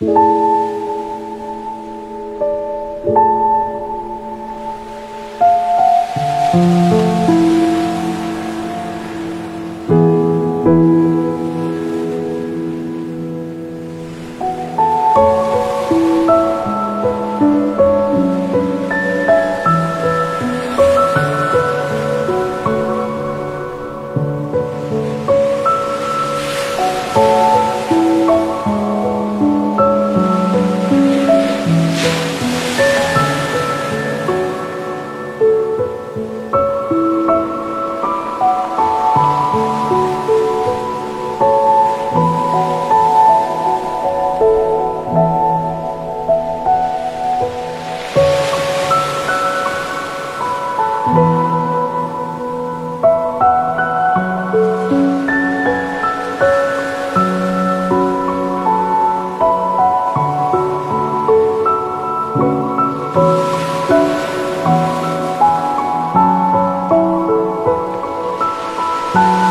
thank you. Thank